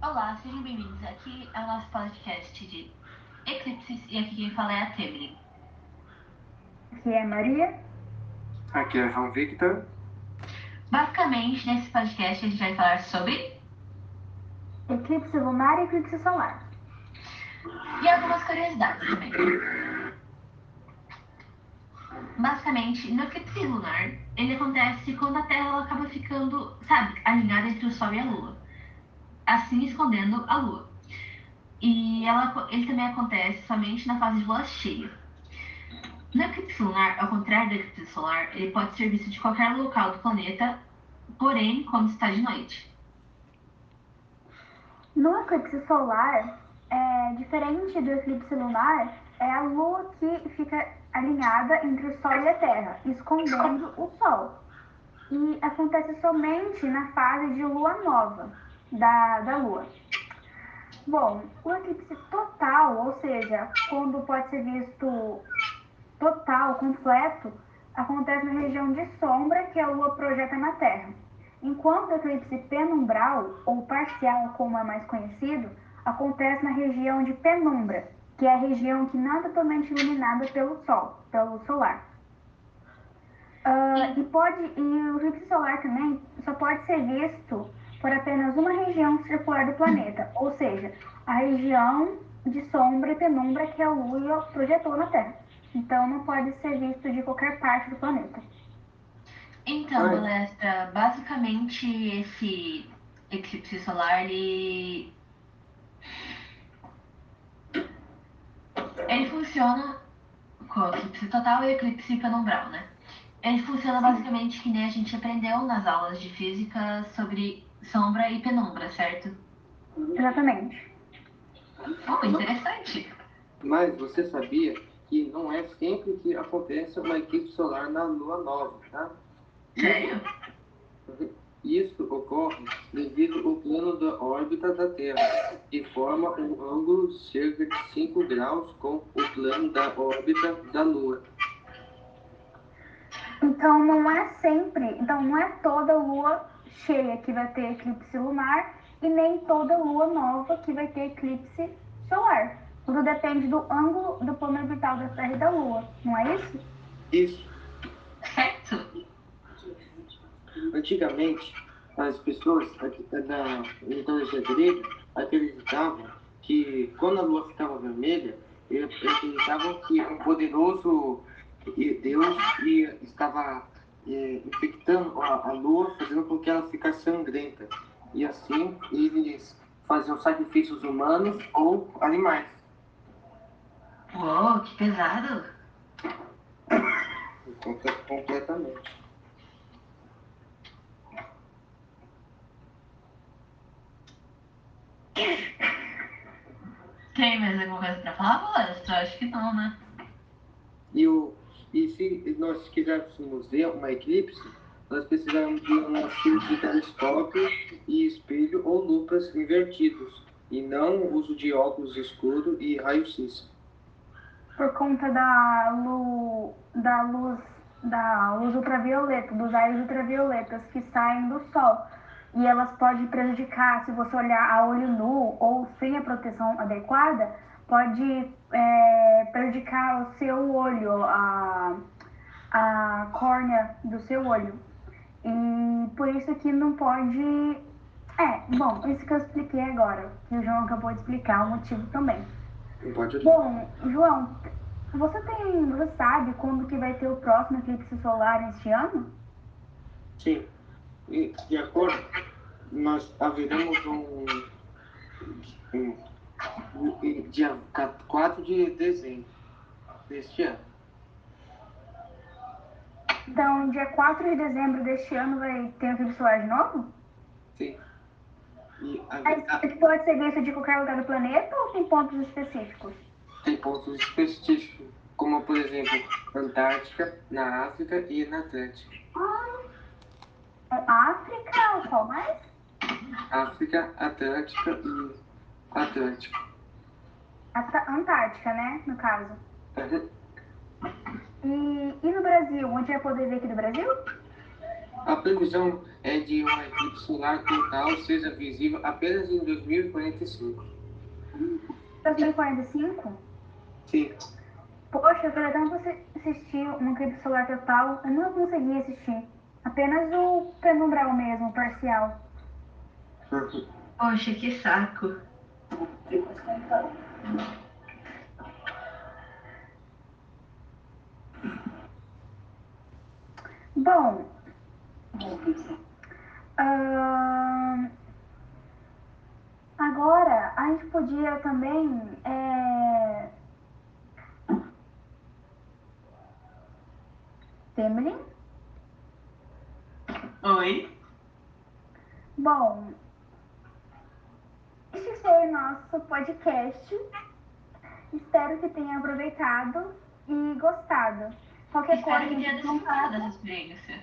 Olá, sejam bem-vindos. Aqui é o nosso podcast de eclipses e aqui quem fala é a Temeline. Aqui é Maria. Aqui é João Victor. Basicamente, nesse podcast a gente vai falar sobre eclipse lunar e eclipse solar. E algumas curiosidades também. Basicamente, no eclipse lunar, ele acontece quando a Terra acaba ficando, sabe, alinhada entre o Sol e a Lua. Assim escondendo a Lua. E ela, ele também acontece somente na fase de lua cheia. No eclipse lunar, ao contrário do eclipse solar, ele pode ser visto de qualquer local do planeta, porém quando está de noite. No eclipse solar, é, diferente do eclipse lunar, é a Lua que fica alinhada entre o Sol e a Terra, escondendo o Sol. E acontece somente na fase de lua nova da, da Lua. Bom, o eclipse total, ou seja, quando pode ser visto total, completo, acontece na região de sombra que a Lua projeta na Terra. Enquanto o eclipse penumbral, ou parcial, como é mais conhecido, acontece na região de penumbra, que é a região que não é totalmente iluminada pelo Sol, pelo solar. Uh, e, pode, e o eclipse solar também só pode ser visto por apenas uma região circular do planeta, ou seja, a região de sombra e penumbra que a Lua projetou na Terra. Então não pode ser visto de qualquer parte do planeta. Então, Balestra, basicamente esse eclipse solar, ele... ele funciona com o eclipse total e o eclipse penumbral, né? Ele funciona basicamente que nem a gente aprendeu nas aulas de física sobre sombra e penumbra, certo? Exatamente. Oh, interessante. Mas você sabia que não é sempre que acontece uma eclipse solar na lua nova, tá? Sério? Isso ocorre devido ao plano da órbita da Terra, que forma um ângulo cerca de 5 graus com o plano da órbita da Lua. Então não é sempre, então não é toda lua cheia que vai ter eclipse lunar e nem toda lua nova que vai ter eclipse solar. Tudo depende do ângulo do plano orbital da Terra e da Lua, não é isso? Isso. Certo. Antigamente, as pessoas da mitologia grega acreditavam que quando a lua ficava vermelha, eles acreditavam que um poderoso Deus estava é, infectando a, a lua, fazendo com que ela ficasse sangrenta. E assim eles faziam sacrifícios humanos ou animais. Uou, que pesado. Completamente. Tem mais alguma coisa pra falar, Palestra? Acho que não, né? E, o, e se nós quiséssemos ver uma eclipse, nós precisamos de um auxílio de telescópio e espelho ou lupas invertidos, e não uso de óculos escuros e raio-x. Por conta da, lu, da luz da luz ultravioleta, dos raios ultravioletas que saem do sol. E elas podem prejudicar, se você olhar a olho nu ou sem a proteção adequada, pode é, prejudicar o seu olho, a, a córnea do seu olho. E por isso que não pode. É, bom, isso que eu expliquei agora, que o João acabou de explicar o motivo também. Pode Bom, João, você tem. Você sabe quando que vai ter o próximo eclipse solar este ano? Sim. E, de acordo, nós haveremos um, um dia 4 de dezembro deste ano. Então, dia 4 de dezembro deste ano vai ter um eclipse solar de novo? Sim. E Mas pode ser visto de qualquer lugar do planeta ou tem pontos específicos? tem pontos específicos, como por exemplo, Antártica, na África e na Atlântica. África, qual mais? África, Atlântica e Atlântico. Antártica, né? No caso. Uhum. E, e no Brasil? Onde vai poder ver aqui do Brasil? A previsão é de uma eclipse solar total seja visível apenas em 2045. 2045? Sim. Poxa, eu queria tanto assistir um eclipse solar total. Eu não consegui assistir. Apenas o penumbral mesmo, parcial. Poxa, que saco. Bom, ahn, agora a gente podia também é, Temelin? Oi? Bom, nosso podcast. Espero que tenha aproveitado e gostado. Qualquer Espero coisa, que tenha desfrutado dessa experiência.